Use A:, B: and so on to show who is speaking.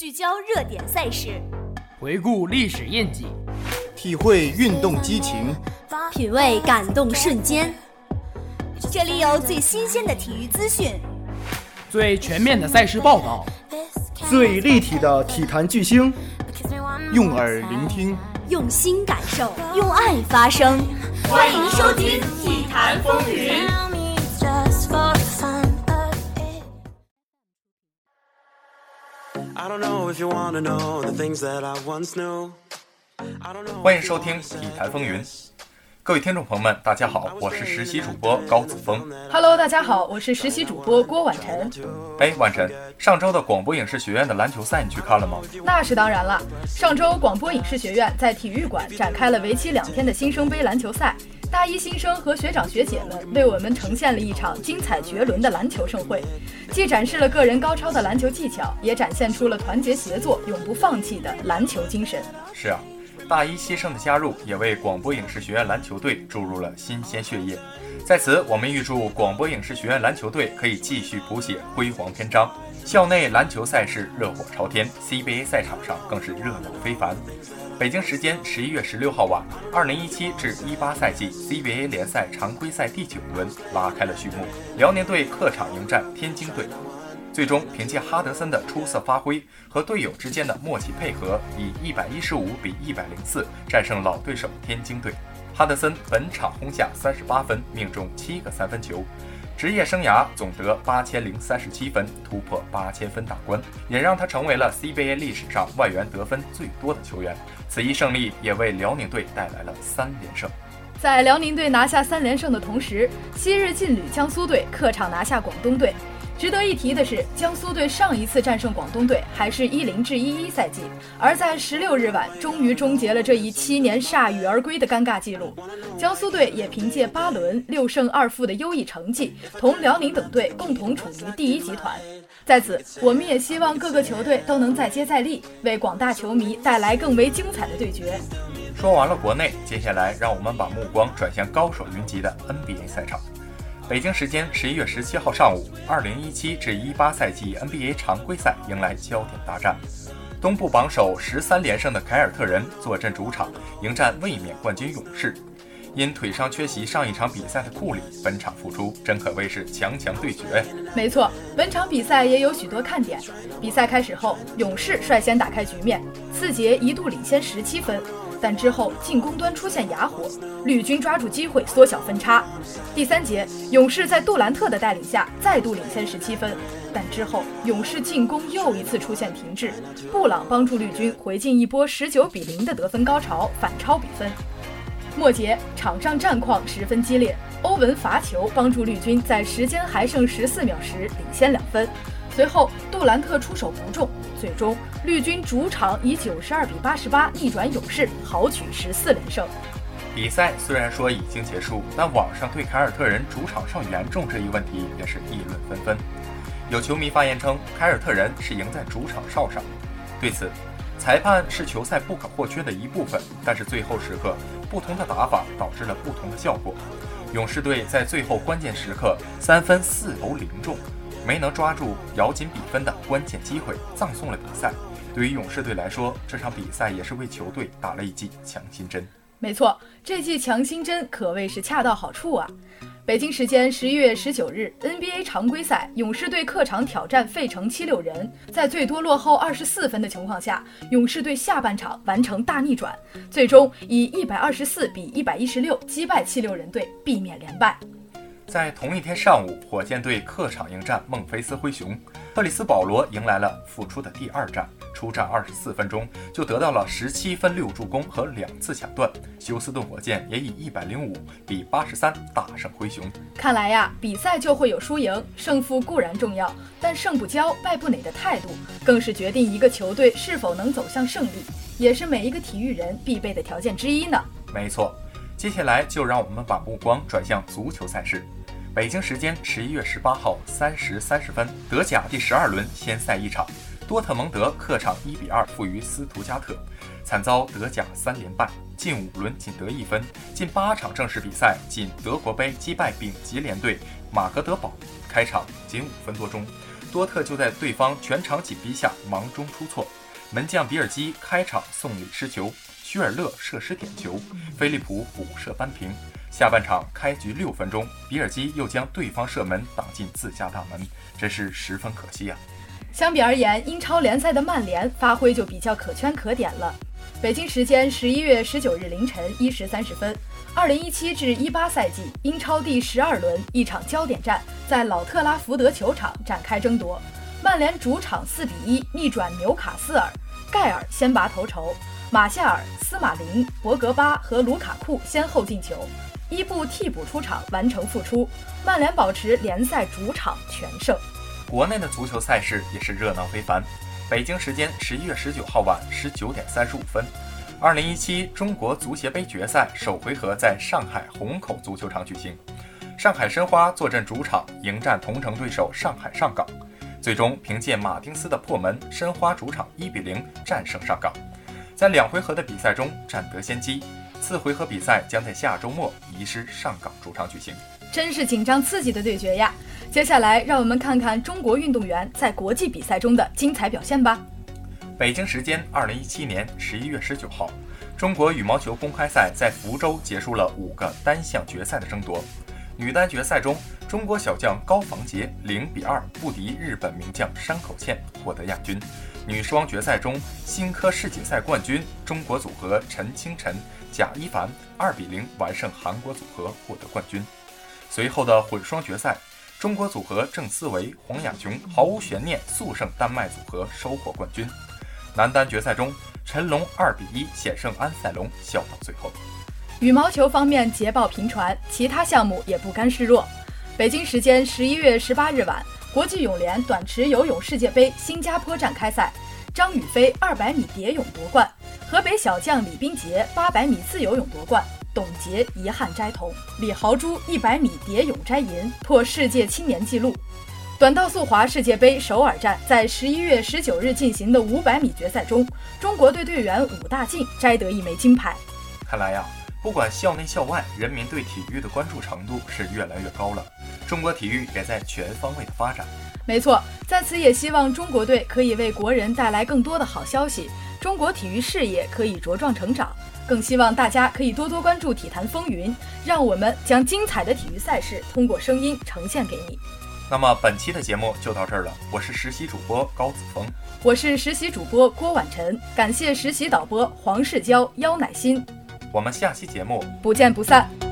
A: 聚焦热点赛事，
B: 回顾历史印记，
C: 体会运动激情，
A: 品味感动瞬间。这里有最新鲜的体育资讯，
B: 最全面的赛事报道，
C: 最立体的体坛巨星，用耳聆听，
A: 用心感受，用爱发声。欢迎收听《体坛风云》。
D: 欢迎收听《体坛风云》，各位听众朋友们，大家好，我是实习主播高子峰。
E: Hello，大家好，我是实习主播郭婉晨。
D: 哎，婉晨，上周的广播影视学院的篮球赛你去看了吗？
E: 那是当然了，上周广播影视学院在体育馆展开了为期两天的新生杯篮球赛。大一新生和学长学姐们为我们呈现了一场精彩绝伦的篮球盛会，既展示了个人高超的篮球技巧，也展现出了团结协作、永不放弃的篮球精神。
D: 是啊，大一新生的加入也为广播影视学院篮球队注入了新鲜血液。在此，我们预祝广播影视学院篮球队可以继续谱写辉煌篇章。校内篮球赛事热火朝天，CBA 赛场上更是热闹非凡。北京时间十一月十六号晚，二零一七至一八赛季 CBA 联赛常规赛第九轮拉开了序幕。辽宁队客场迎战天津队，最终凭借哈德森的出色发挥和队友之间的默契配合，以一百一十五比一百零四战胜老对手天津队。哈德森本场轰下三十八分，命中七个三分球。职业生涯总得八千零三十七分，突破八千分大关，也让他成为了 CBA 历史上外援得分最多的球员。此一胜利也为辽宁队带来了三连胜。
E: 在辽宁队拿下三连胜的同时，昔日劲旅江苏队客场拿下广东队。值得一提的是，江苏队上一次战胜广东队还是一零至一一赛季，而在十六日晚，终于终结了这一七年铩羽而归的尴尬记录。江苏队也凭借八轮六胜二负的优异成绩，同辽宁等队共同处于第一集团。在此，我们也希望各个球队都能再接再厉，为广大球迷带来更为精彩的对决。
D: 说完了国内，接下来让我们把目光转向高手云集的 NBA 赛场。北京时间十一月十七号上午，二零一七至一八赛季 NBA 常规赛迎来焦点大战。东部榜首十三连胜的凯尔特人坐镇主场迎战卫冕冠军勇士。因腿伤缺席上一场比赛的库里，本场复出，真可谓是强强对决。
E: 没错，本场比赛也有许多看点。比赛开始后，勇士率先打开局面，次节一度领先十七分。但之后进攻端出现哑火，绿军抓住机会缩小分差。第三节，勇士在杜兰特的带领下再度领先十七分，但之后勇士进攻又一次出现停滞，布朗帮助绿军回进一波十九比零的得分高潮，反超比分。末节场上战况十分激烈，欧文罚球帮助绿军在时间还剩十四秒时领先两分。随后，杜兰特出手不中，最终绿军主场以九十二比八十八逆转勇士，豪取十四连胜。
D: 比赛虽然说已经结束，但网上对凯尔特人主场上严重这一问题也是议论纷纷。有球迷发言称，凯尔特人是赢在主场哨上。对此，裁判是球赛不可或缺的一部分，但是最后时刻不同的打法导致了不同的效果。勇士队在最后关键时刻三分四投零中。没能抓住咬紧比分的关键机会，葬送了比赛。对于勇士队来说，这场比赛也是为球队打了一剂强心针。
E: 没错，这剂强心针可谓是恰到好处啊！北京时间十一月十九日，NBA 常规赛，勇士队客场挑战费城七六人。在最多落后二十四分的情况下，勇士队下半场完成大逆转，最终以一百二十四比一百一十六击败七六人队，避免连败。
D: 在同一天上午，火箭队客场迎战孟菲斯灰熊，特里斯保罗迎来了复出的第二战，出战二十四分钟就得到了十七分、六助攻和两次抢断。休斯顿火箭也以一百零五比八十三大胜灰熊。
E: 看来呀，比赛就会有输赢，胜负固然重要，但胜不骄、败不馁的态度，更是决定一个球队是否能走向胜利，也是每一个体育人必备的条件之一呢。
D: 没错，接下来就让我们把目光转向足球赛事。北京时间十一月十八号三时三十分，德甲第十二轮先赛一场，多特蒙德客场一比二负于斯图加特，惨遭德甲三连败，近五轮仅得一分，近八场正式比赛仅德国杯击败丙级联队马格德堡，开场仅五分多钟，多特就在对方全场紧逼下忙中出错，门将比尔基开场送礼失球，屈尔勒射失点球，菲利普补射扳平。下半场开局六分钟，比尔基又将对方射门挡进自家大门，真是十分可惜啊！
E: 相比而言，英超联赛的曼联发挥就比较可圈可点了。北京时间十一月十九日凌晨一时三十分，二零一七至一八赛季英超第十二轮一场焦点战在老特拉福德球场展开争夺。曼联主场四比一逆转纽卡斯尔，盖尔先拔头筹，马夏尔、斯马林、博格巴和卢卡库先后进球。伊布替补出场完成复出，曼联保持联赛主场全胜。
D: 国内的足球赛事也是热闹非凡。北京时间十一月十九号晚十九点三十五分，二零一七中国足协杯决赛首回合在上海虹口足球场举行。上海申花坐镇主场迎战同城对手上海上港，最终凭借马丁斯的破门，申花主场一比零战胜上港，在两回合的比赛中占得先机。次回合比赛将在下周末移师上港主场举行，
E: 真是紧张刺激的对决呀！接下来让我们看看中国运动员在国际比赛中的精彩表现吧。
D: 北京时间二零一七年十一月十九号，中国羽毛球公开赛在福州结束了五个单项决赛的争夺。女单决赛中，中国小将高房洁零比二不敌日本名将山口茜，获得亚军。女双决赛中，新科世锦赛冠军中国组合陈清晨。贾一凡二比零完胜韩国组合，获得冠军。随后的混双决赛，中国组合郑思维、黄雅琼毫无悬念速胜丹麦组合，收获冠军。男单决赛中，陈龙二比一险胜安赛龙，笑到最后。
E: 羽毛球方面捷报频传，其他项目也不甘示弱。北京时间十一月十八日晚，国际泳联短池游泳世界杯新加坡站开赛，张雨霏二百米蝶泳夺冠。河北小将李冰洁八百米自由泳夺冠，董洁遗憾摘铜。李豪洙一百米蝶泳摘银，破世界青年纪录。短道速滑世界杯首尔站在十一月十九日进行的五百米决赛中，中国队队员武大靖摘得一枚金牌。
D: 看来呀，不管校内校外，人民对体育的关注程度是越来越高了。中国体育也在全方位的发展。
E: 没错，在此也希望中国队可以为国人带来更多的好消息。中国体育事业可以茁壮成长，更希望大家可以多多关注体坛风云，让我们将精彩的体育赛事通过声音呈现给你。
D: 那么本期的节目就到这儿了，我是实习主播高子峰，
E: 我是实习主播郭婉晨，感谢实习导播黄世娇、腰乃心，
D: 我们下期节目
E: 不见不散。